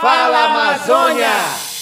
Fala Amazônia!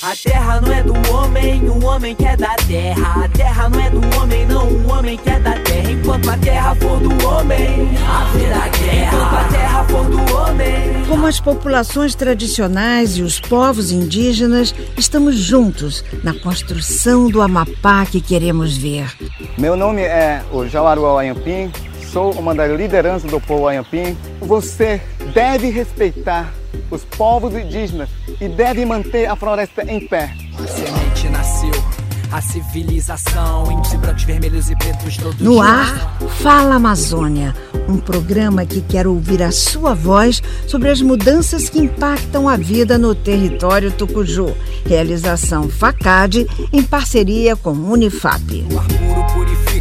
A terra não é do homem, o homem que é da terra. A terra não é do homem, não, o homem que é da terra. Enquanto a terra for do homem, haverá guerra. Enquanto a terra for do homem. Como as populações tradicionais e os povos indígenas, estamos juntos na construção do Amapá que queremos ver. Meu nome é o Jauaru Ayampim, sou uma das lideranças do povo Ayampim. Você deve respeitar os povos indígenas e deve manter a floresta em pé. A semente nasceu, a civilização, índios brancos, vermelhos e pretos todos No ar, Fala Amazônia, um programa que quer ouvir a sua voz sobre as mudanças que impactam a vida no território tucuju. Realização FACAD em parceria com Unifap.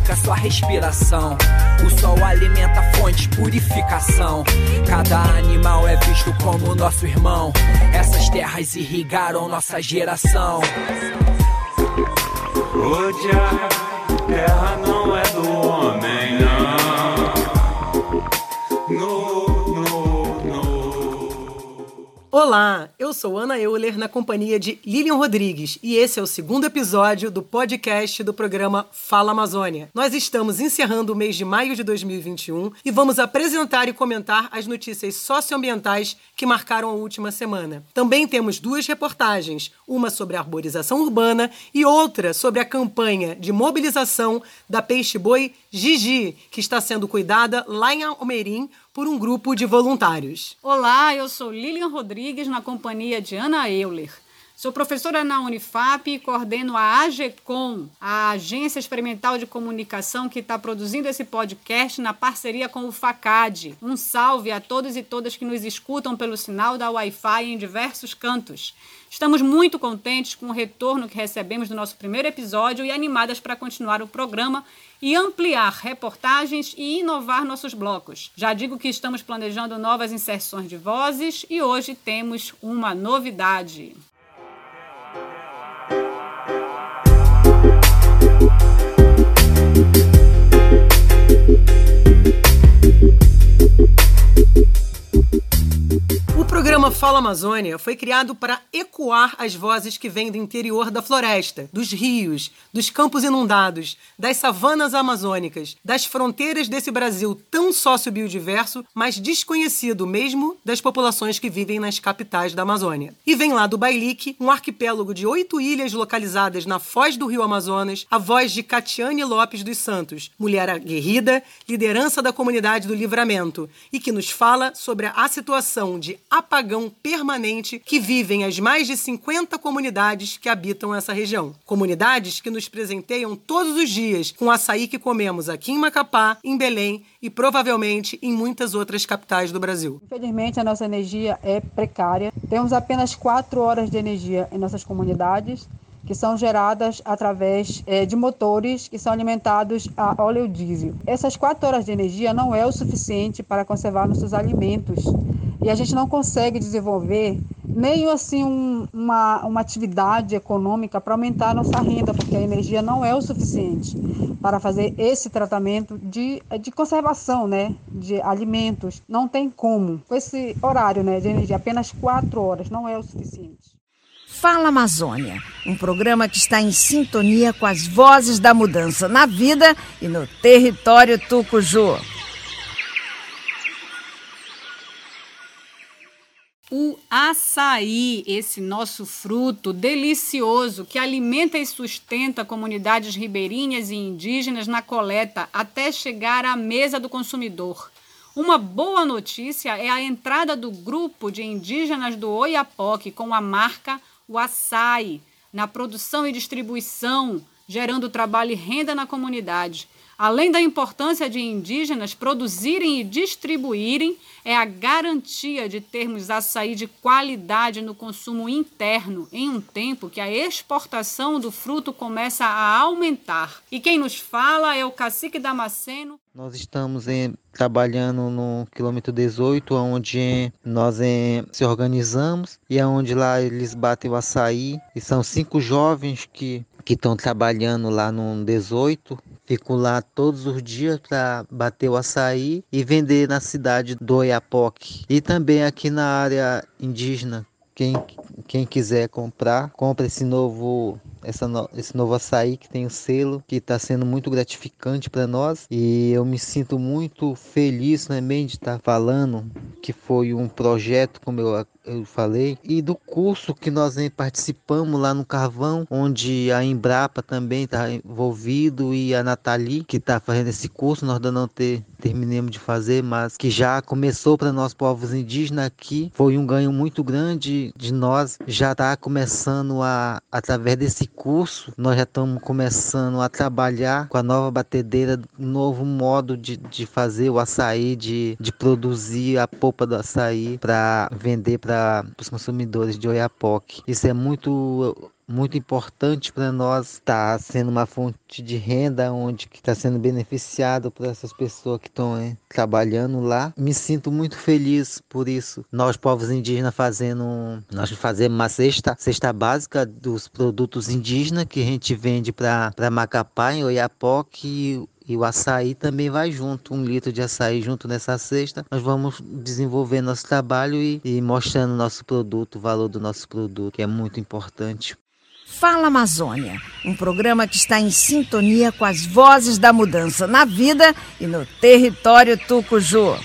Purifica sua respiração. O sol alimenta a fonte, purificação. Cada animal é visto como nosso irmão. Essas terras irrigaram nossa geração. Rodear terra não Olá, eu sou Ana Euler na companhia de Lilian Rodrigues e esse é o segundo episódio do podcast do programa Fala Amazônia. Nós estamos encerrando o mês de maio de 2021 e vamos apresentar e comentar as notícias socioambientais que marcaram a última semana. Também temos duas reportagens, uma sobre a arborização urbana e outra sobre a campanha de mobilização da peixe-boi Gigi, que está sendo cuidada lá em Almerim por um grupo de voluntários. Olá, eu sou Lilian Rodrigues, na companhia de Ana Euler. Sou professora na Unifap e coordeno a AGECOM, a Agência Experimental de Comunicação que está produzindo esse podcast na parceria com o FACAD. Um salve a todos e todas que nos escutam pelo sinal da Wi-Fi em diversos cantos. Estamos muito contentes com o retorno que recebemos do nosso primeiro episódio e animadas para continuar o programa e ampliar reportagens e inovar nossos blocos. Já digo que estamos planejando novas inserções de vozes e hoje temos uma novidade. O programa Fala Amazônia foi criado para ecoar as vozes que vêm do interior da floresta, dos rios, dos campos inundados, das savanas amazônicas, das fronteiras desse Brasil tão sócio-biodiverso, mas desconhecido mesmo das populações que vivem nas capitais da Amazônia. E vem lá do Bailique, um arquipélago de oito ilhas localizadas na foz do rio Amazonas, a voz de Catiane Lopes dos Santos, mulher aguerrida, liderança da comunidade do Livramento, e que nos fala sobre a situação de apagão permanente que vivem as mais de 50 comunidades que habitam essa região. Comunidades que nos presenteiam todos os dias com açaí que comemos aqui em Macapá, em Belém e provavelmente em muitas outras capitais do Brasil. Infelizmente, a nossa energia é precária. Temos apenas quatro horas de energia em nossas comunidades, que são geradas através eh, de motores que são alimentados a óleo diesel. Essas quatro horas de energia não é o suficiente para conservar nossos alimentos e a gente não consegue desenvolver nem assim um, uma, uma atividade econômica para aumentar a nossa renda, porque a energia não é o suficiente para fazer esse tratamento de, de conservação né, de alimentos. Não tem como. Com esse horário né, de energia, apenas quatro horas, não é o suficiente. Fala Amazônia, um programa que está em sintonia com as vozes da mudança na vida e no território tucuju. O açaí, esse nosso fruto delicioso que alimenta e sustenta comunidades ribeirinhas e indígenas na coleta até chegar à mesa do consumidor. Uma boa notícia é a entrada do grupo de indígenas do Oiapoque com a marca O Açaí na produção e distribuição, gerando trabalho e renda na comunidade. Além da importância de indígenas produzirem e distribuírem, é a garantia de termos açaí de qualidade no consumo interno, em um tempo que a exportação do fruto começa a aumentar. E quem nos fala é o cacique Damasceno. Nós estamos em, trabalhando no quilômetro 18, onde nós em, se organizamos e é onde lá eles batem o açaí. E são cinco jovens que que estão trabalhando lá no 18, ficam lá todos os dias para bater o açaí e vender na cidade do Oiapoque. E também aqui na área indígena, quem, quem quiser comprar, compra esse novo essa no, esse novo açaí que tem o selo, que está sendo muito gratificante para nós. E eu me sinto muito feliz também de estar tá falando que foi um projeto, como eu eu falei, e do curso que nós participamos lá no Carvão, onde a Embrapa também está envolvido e a Nathalie, que está fazendo esse curso, nós ainda não ter, terminamos de fazer, mas que já começou para nós povos indígenas aqui, foi um ganho muito grande de nós, já está começando a, através desse curso, nós já estamos começando a trabalhar com a nova batedeira, um novo modo de, de fazer o açaí, de, de produzir a polpa do açaí para vender para para os consumidores de Oiapoque. Isso é muito muito importante para nós está sendo uma fonte de renda onde está sendo beneficiado por essas pessoas que estão trabalhando lá me sinto muito feliz por isso nós povos indígenas fazendo nós fazemos uma cesta cesta básica dos produtos indígenas que a gente vende para para Macapá em Oiapoque e o açaí também vai junto, um litro de açaí junto nessa cesta. Nós vamos desenvolver nosso trabalho e, e mostrando nosso produto, o valor do nosso produto, que é muito importante. Fala Amazônia, um programa que está em sintonia com as vozes da mudança na vida e no território tucuju.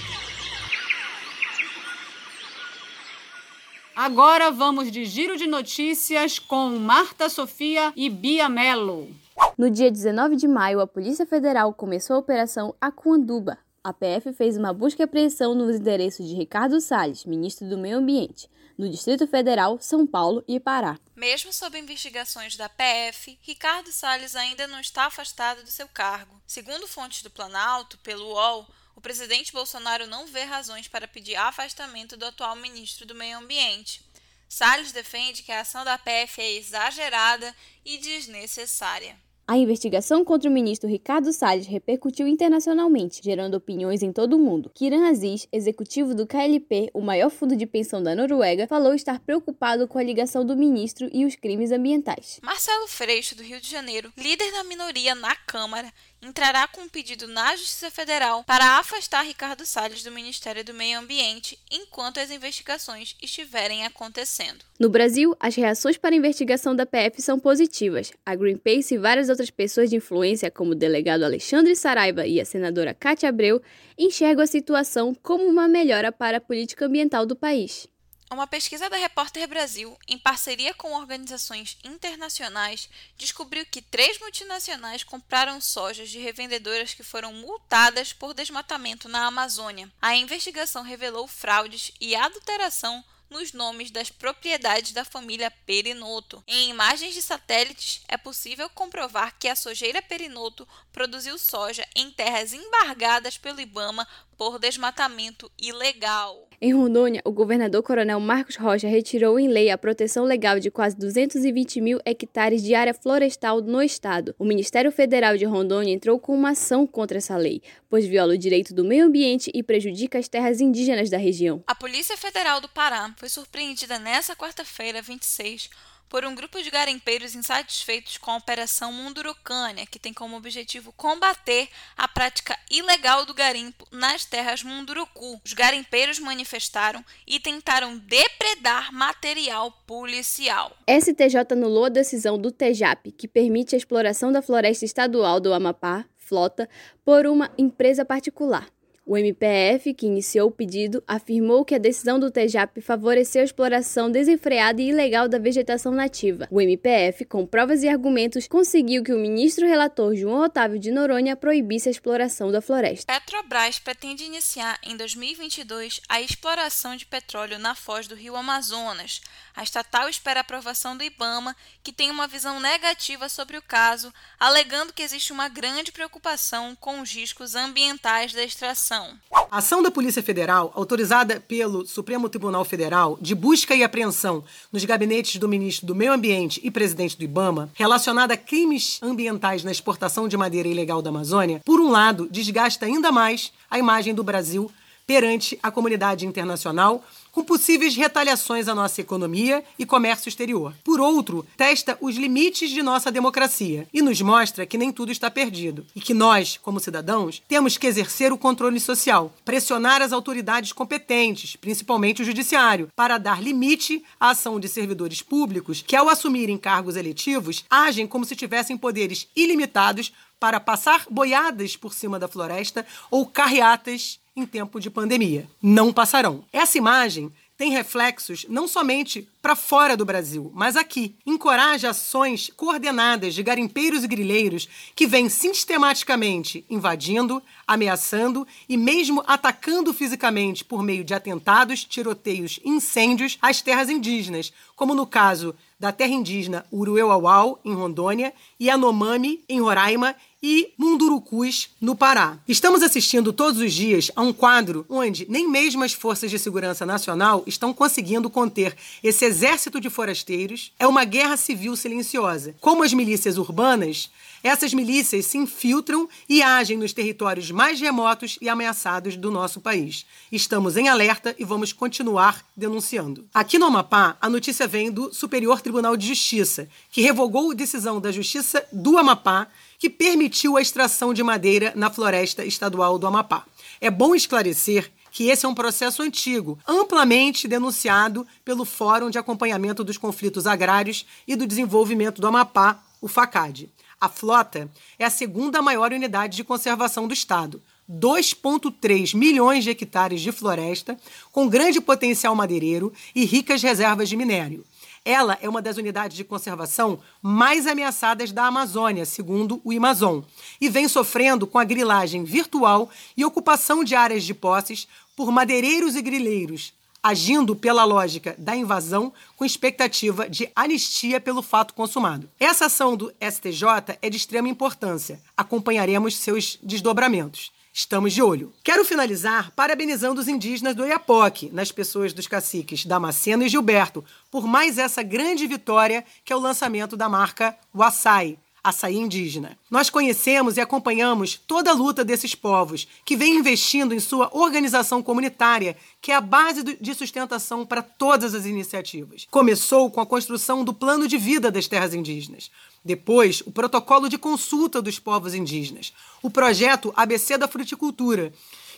Agora vamos de giro de notícias com Marta Sofia e Bia Mello. No dia 19 de maio, a Polícia Federal começou a Operação Acuanduba. A PF fez uma busca e apreensão nos endereços de Ricardo Salles, ministro do Meio Ambiente, no Distrito Federal, São Paulo e Pará. Mesmo sob investigações da PF, Ricardo Salles ainda não está afastado do seu cargo. Segundo fontes do Planalto, pelo UOL, o presidente Bolsonaro não vê razões para pedir afastamento do atual ministro do Meio Ambiente. Salles defende que a ação da PF é exagerada e desnecessária. A investigação contra o ministro Ricardo Salles repercutiu internacionalmente, gerando opiniões em todo o mundo. Kiran Aziz, executivo do KLP, o maior fundo de pensão da Noruega, falou estar preocupado com a ligação do ministro e os crimes ambientais. Marcelo Freixo, do Rio de Janeiro, líder da minoria na Câmara, entrará com um pedido na Justiça Federal para afastar Ricardo Salles do Ministério do Meio Ambiente enquanto as investigações estiverem acontecendo. No Brasil, as reações para a investigação da PF são positivas. A Greenpeace e várias outras pessoas de influência, como o delegado Alexandre Saraiva e a senadora Cátia Abreu, enxergam a situação como uma melhora para a política ambiental do país. Uma pesquisa da Repórter Brasil, em parceria com organizações internacionais, descobriu que três multinacionais compraram sojas de revendedoras que foram multadas por desmatamento na Amazônia. A investigação revelou fraudes e adulteração nos nomes das propriedades da família Perinoto. Em imagens de satélites, é possível comprovar que a sojeira Perinoto produziu soja em terras embargadas pelo Ibama por desmatamento ilegal. Em Rondônia, o governador Coronel Marcos Rocha retirou em lei a proteção legal de quase 220 mil hectares de área florestal no estado. O Ministério Federal de Rondônia entrou com uma ação contra essa lei, pois viola o direito do meio ambiente e prejudica as terras indígenas da região. A Polícia Federal do Pará foi surpreendida nesta quarta-feira, 26, por um grupo de garimpeiros insatisfeitos com a Operação Mundurucânia, que tem como objetivo combater a prática ilegal do garimpo nas terras Munduruku. Os garimpeiros manifestaram e tentaram depredar material policial. STJ anulou a decisão do TEJAP, que permite a exploração da floresta estadual do Amapá, Flota, por uma empresa particular. O MPF, que iniciou o pedido, afirmou que a decisão do TEJAP favoreceu a exploração desenfreada e ilegal da vegetação nativa. O MPF, com provas e argumentos, conseguiu que o ministro relator João Otávio de Noronha proibisse a exploração da floresta. Petrobras pretende iniciar em 2022 a exploração de petróleo na foz do rio Amazonas. A estatal espera a aprovação do IBAMA, que tem uma visão negativa sobre o caso, alegando que existe uma grande preocupação com os riscos ambientais da extração ação. A ação da Polícia Federal, autorizada pelo Supremo Tribunal Federal, de busca e apreensão nos gabinetes do ministro do Meio Ambiente e presidente do Ibama, relacionada a crimes ambientais na exportação de madeira ilegal da Amazônia, por um lado, desgasta ainda mais a imagem do Brasil perante a comunidade internacional com possíveis retaliações à nossa economia e comércio exterior. Por outro, testa os limites de nossa democracia e nos mostra que nem tudo está perdido e que nós, como cidadãos, temos que exercer o controle social, pressionar as autoridades competentes, principalmente o judiciário, para dar limite à ação de servidores públicos que, ao assumirem cargos eletivos, agem como se tivessem poderes ilimitados para passar boiadas por cima da floresta ou carreatas em tempo de pandemia. Não passarão. Essa imagem tem reflexos não somente para fora do Brasil, mas aqui. Encoraja ações coordenadas de garimpeiros e grileiros que vêm sistematicamente invadindo, ameaçando e mesmo atacando fisicamente por meio de atentados, tiroteios e incêndios as terras indígenas, como no caso da terra indígena Urueuauau, em Rondônia, e Anomami, em Roraima, e Mundurucus, no Pará. Estamos assistindo todos os dias a um quadro onde nem mesmo as forças de segurança nacional estão conseguindo conter esse exército de forasteiros. É uma guerra civil silenciosa. Como as milícias urbanas, essas milícias se infiltram e agem nos territórios mais remotos e ameaçados do nosso país. Estamos em alerta e vamos continuar denunciando. Aqui no Amapá, a notícia vem do Superior Tribunal de Justiça, que revogou a decisão da Justiça do Amapá que permitiu a extração de madeira na floresta estadual do Amapá. É bom esclarecer que esse é um processo antigo, amplamente denunciado pelo Fórum de Acompanhamento dos Conflitos Agrários e do Desenvolvimento do Amapá, o FACAD. A flota é a segunda maior unidade de conservação do Estado. 2,3 milhões de hectares de floresta, com grande potencial madeireiro e ricas reservas de minério. Ela é uma das unidades de conservação mais ameaçadas da Amazônia, segundo o Amazon, e vem sofrendo com a grilagem virtual e ocupação de áreas de posses por madeireiros e grileiros, agindo pela lógica da invasão com expectativa de anistia pelo fato consumado. Essa ação do STJ é de extrema importância. Acompanharemos seus desdobramentos. Estamos de olho. Quero finalizar parabenizando os indígenas do Iapoque, nas pessoas dos caciques Damasceno e Gilberto, por mais essa grande vitória que é o lançamento da marca Wassai, açaí indígena. Nós conhecemos e acompanhamos toda a luta desses povos, que vem investindo em sua organização comunitária, que é a base de sustentação para todas as iniciativas. Começou com a construção do plano de vida das terras indígenas. Depois, o protocolo de consulta dos povos indígenas. O projeto ABC da Fruticultura,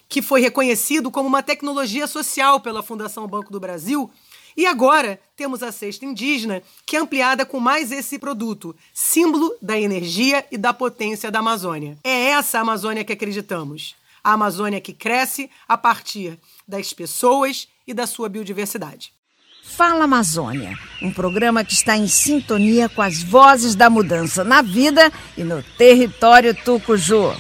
que foi reconhecido como uma tecnologia social pela Fundação Banco do Brasil e agora temos a cesta indígena, que é ampliada com mais esse produto, símbolo da energia e da potência da Amazônia. É essa Amazônia que acreditamos. A Amazônia que cresce a partir das pessoas e da sua biodiversidade. Fala Amazônia, um programa que está em sintonia com as vozes da mudança na vida e no território tucuju.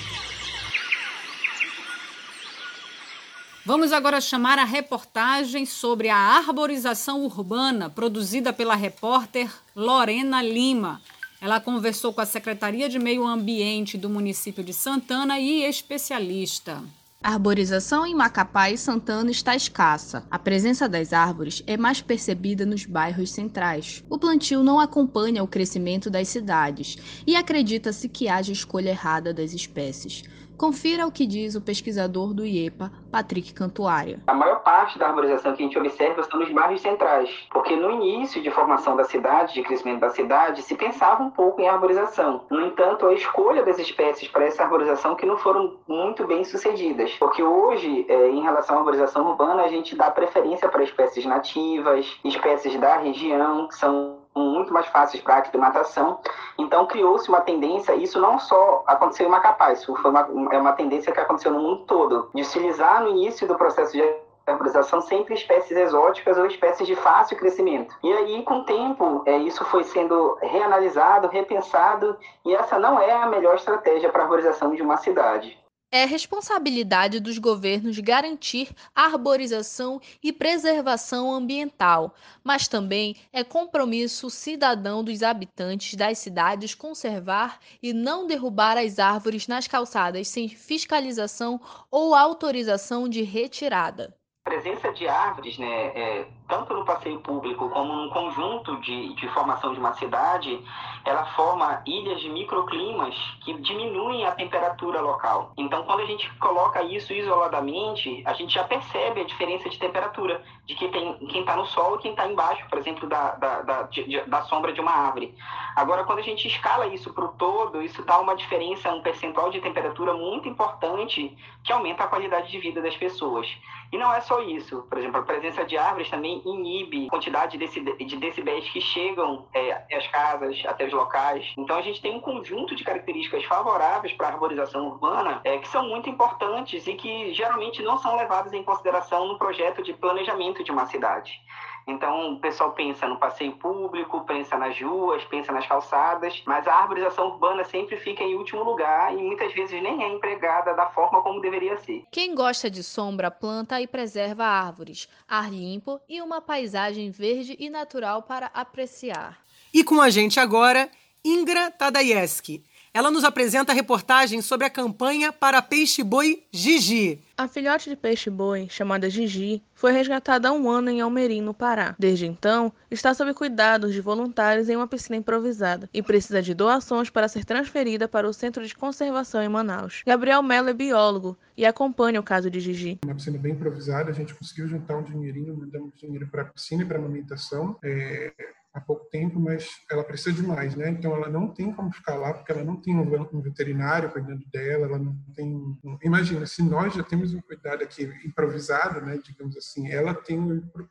Vamos agora chamar a reportagem sobre a arborização urbana produzida pela repórter Lorena Lima. Ela conversou com a Secretaria de Meio Ambiente do município de Santana e especialista. A arborização em Macapá e Santana está escassa. A presença das árvores é mais percebida nos bairros centrais. O plantio não acompanha o crescimento das cidades e acredita-se que haja escolha errada das espécies. Confira o que diz o pesquisador do IEPA, Patrick Cantuária. A maior parte da arborização que a gente observa estão nos bairros centrais, porque no início de formação da cidade, de crescimento da cidade, se pensava um pouco em arborização. No entanto, a escolha das espécies para essa arborização que não foram muito bem sucedidas, porque hoje, é, em relação à arborização urbana, a gente dá preferência para espécies nativas, espécies da região, que são muito mais fáceis para aclimatação. Então, criou-se uma tendência, isso não só aconteceu em Macapá, isso foi uma, é uma tendência que aconteceu no mundo todo, de utilizar no início do processo de arborização sempre espécies exóticas ou espécies de fácil crescimento. E aí, com o tempo, é, isso foi sendo reanalisado, repensado, e essa não é a melhor estratégia para a arborização de uma cidade. É responsabilidade dos governos garantir arborização e preservação ambiental, mas também é compromisso cidadão dos habitantes das cidades conservar e não derrubar as árvores nas calçadas sem fiscalização ou autorização de retirada. A presença de árvores né, é tanto no passeio público como num conjunto de, de formação de uma cidade, ela forma ilhas de microclimas que diminuem a temperatura local. Então, quando a gente coloca isso isoladamente, a gente já percebe a diferença de temperatura de quem tem, quem está no solo e quem está embaixo, por exemplo, da, da, da, de, da sombra de uma árvore. Agora, quando a gente escala isso para o todo, isso dá uma diferença, um percentual de temperatura muito importante que aumenta a qualidade de vida das pessoas. E não é só isso. Por exemplo, a presença de árvores também inibe a quantidade de decibéis que chegam é, às casas, até os locais. Então, a gente tem um conjunto de características favoráveis para a arborização urbana é, que são muito importantes e que geralmente não são levadas em consideração no projeto de planejamento de uma cidade. Então, o pessoal pensa no passeio público, pensa nas ruas, pensa nas calçadas, mas a arborização urbana sempre fica em último lugar e muitas vezes nem é empregada da forma como deveria ser. Quem gosta de sombra planta e preserva árvores, ar limpo e uma paisagem verde e natural para apreciar. E com a gente agora, Ingra Tadayeski ela nos apresenta a reportagem sobre a campanha para peixe-boi Gigi. A filhote de peixe-boi, chamada Gigi, foi resgatada há um ano em Almerim, no Pará. Desde então, está sob cuidados de voluntários em uma piscina improvisada e precisa de doações para ser transferida para o Centro de Conservação em Manaus. Gabriel Mello é biólogo e acompanha o caso de Gigi. Uma piscina bem improvisada, a gente conseguiu juntar um dinheirinho, mandamos dinheiro para a piscina e para a amamentação. É há pouco tempo, mas ela precisa de mais, né? Então ela não tem como ficar lá porque ela não tem um veterinário cuidando dela, ela não tem. Imagina, se nós já temos um cuidado aqui improvisado, né? Digamos assim, ela tem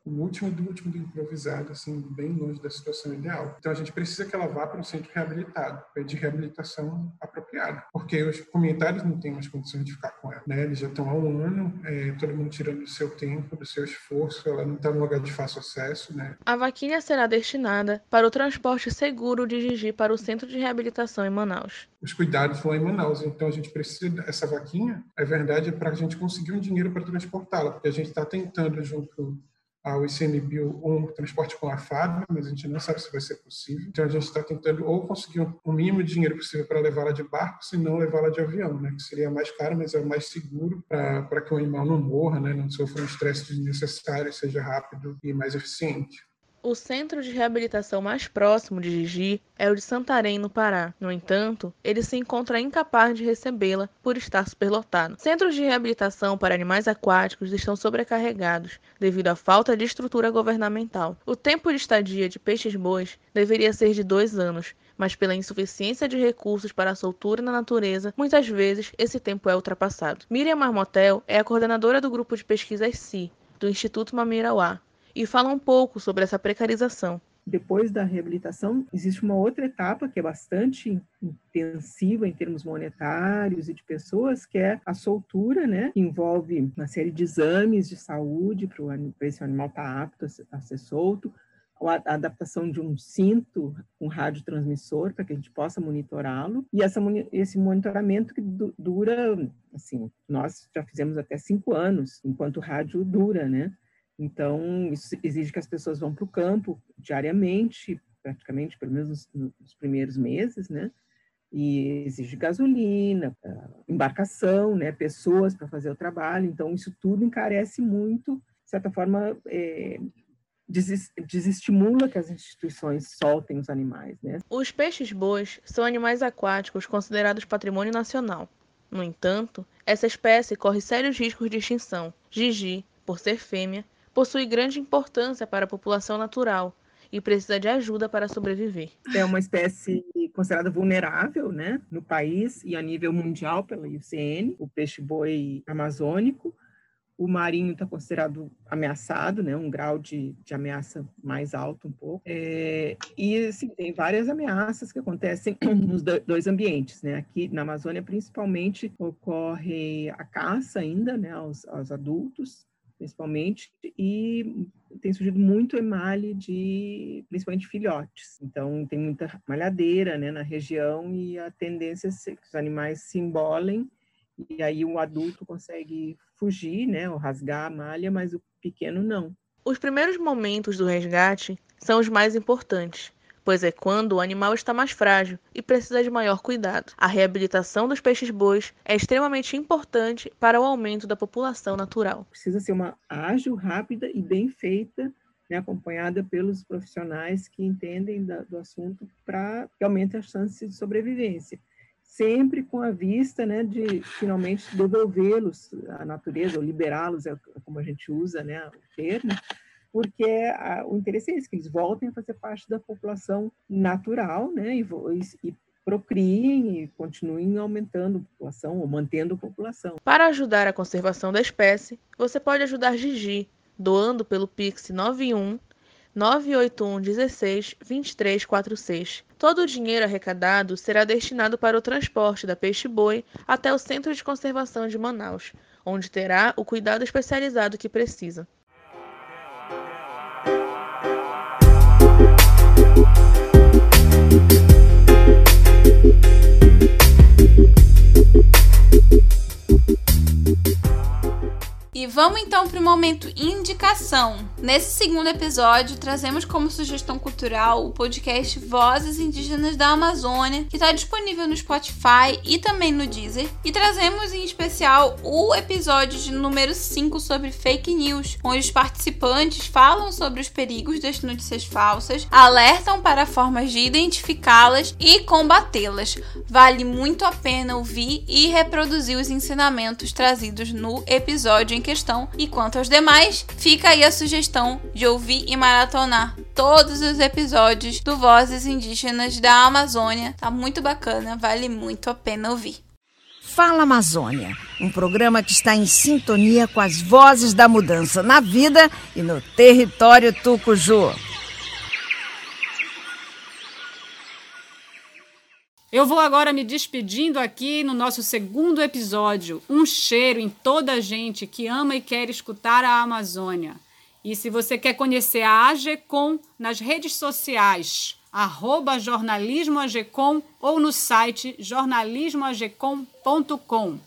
o último do último do improvisado, assim, bem longe da situação ideal. Então a gente precisa que ela vá para um centro reabilitado, de reabilitação apropriada, porque os comentários não têm mais condições de ficar com ela, né? Eles já estão há um ano, é, todo mundo tirando do seu tempo, do seu esforço, ela não está num lugar de fácil acesso, né? A vaquinha será destinada para o transporte seguro de Gigi para o centro de reabilitação em Manaus. Os cuidados lá em Manaus, então a gente precisa dessa vaquinha, é verdade, é para a gente conseguir um dinheiro para transportá-la, porque a gente está tentando junto ao ICMBio um transporte com a FAB, mas a gente não sabe se vai ser possível. Então a gente está tentando ou conseguir o mínimo de dinheiro possível para levá-la de barco, se não levá-la de avião, né? que seria mais caro, mas é mais seguro para que o animal não morra, né? não sofra um estresse desnecessário, seja rápido e mais eficiente. O centro de reabilitação mais próximo de Gigi é o de Santarém, no Pará. No entanto, ele se encontra incapaz de recebê-la por estar superlotado. Centros de reabilitação para animais aquáticos estão sobrecarregados devido à falta de estrutura governamental. O tempo de estadia de peixes-bois deveria ser de dois anos, mas pela insuficiência de recursos para a soltura na natureza, muitas vezes esse tempo é ultrapassado. Miriam Marmotel é a coordenadora do grupo de pesquisas CI, do Instituto Mamirauá, e fala um pouco sobre essa precarização. Depois da reabilitação, existe uma outra etapa que é bastante intensiva em termos monetários e de pessoas, que é a soltura, né? Que envolve uma série de exames de saúde para esse animal estar tá apto a ser solto, a adaptação de um cinto com radiotransmissor para que a gente possa monitorá-lo e essa, esse monitoramento que dura, assim, nós já fizemos até cinco anos, enquanto o rádio dura, né? Então, isso exige que as pessoas vão para o campo diariamente, praticamente, pelo menos nos primeiros meses, né? E exige gasolina, embarcação, né? Pessoas para fazer o trabalho. Então, isso tudo encarece muito, de certa forma, é, desestimula que as instituições soltem os animais, né? Os peixes-bois são animais aquáticos considerados patrimônio nacional. No entanto, essa espécie corre sérios riscos de extinção. Gigi, por ser fêmea, possui grande importância para a população natural e precisa de ajuda para sobreviver. É uma espécie considerada vulnerável, né, no país e a nível mundial pela IUCN, o peixe-boi amazônico. O marinho está considerado ameaçado, né, um grau de, de ameaça mais alto um pouco. É, e assim, tem várias ameaças que acontecem nos dois ambientes, né? Aqui na Amazônia, principalmente, ocorre a caça ainda, né, aos, aos adultos, principalmente, e tem surgido muito emalhe de, principalmente, filhotes. Então, tem muita malhadeira né, na região e a tendência é que os animais se embolem e aí o adulto consegue fugir, né, ou rasgar a malha, mas o pequeno não. Os primeiros momentos do resgate são os mais importantes, pois é quando o animal está mais frágil e precisa de maior cuidado. A reabilitação dos peixes-bois é extremamente importante para o aumento da população natural. Precisa ser uma ágil, rápida e bem feita né, acompanhada pelos profissionais que entendem da, do assunto para que aumente as chances de sobrevivência sempre com a vista né, de finalmente devolvê-los à natureza, ou liberá-los, é como a gente usa né, o termo, porque a, o interesse é esse, que eles voltem a fazer parte da população natural né, e, e procriem e continuem aumentando a população ou mantendo a população. Para ajudar a conservação da espécie, você pode ajudar Gigi, doando pelo Pix 91 981 16 2346. Todo o dinheiro arrecadado será destinado para o transporte da peixe-boi até o Centro de Conservação de Manaus, onde terá o cuidado especializado que precisa. Thank you. E vamos então para o momento indicação. Nesse segundo episódio, trazemos como sugestão cultural o podcast Vozes Indígenas da Amazônia, que está disponível no Spotify e também no Deezer. E trazemos em especial o episódio de número 5 sobre fake news, onde os participantes falam sobre os perigos das notícias falsas, alertam para formas de identificá-las e combatê-las. Vale muito a pena ouvir e reproduzir os ensinamentos trazidos no episódio em questão. E quanto aos demais, fica aí a sugestão de ouvir e maratonar todos os episódios do Vozes Indígenas da Amazônia. Tá muito bacana, vale muito a pena ouvir. Fala Amazônia, um programa que está em sintonia com as vozes da mudança na vida e no território Tucuju. Eu vou agora me despedindo aqui no nosso segundo episódio. Um cheiro em toda a gente que ama e quer escutar a Amazônia. E se você quer conhecer a AGECOM nas redes sociais, arroba jornalismoagecom ou no site jornalismoagecom.com.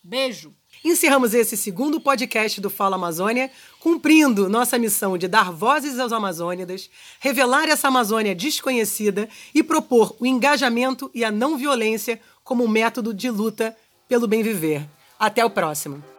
Beijo! Encerramos esse segundo podcast do Fala Amazônia, cumprindo nossa missão de dar vozes aos amazônidas, revelar essa Amazônia desconhecida e propor o engajamento e a não violência como método de luta pelo bem viver. Até o próximo.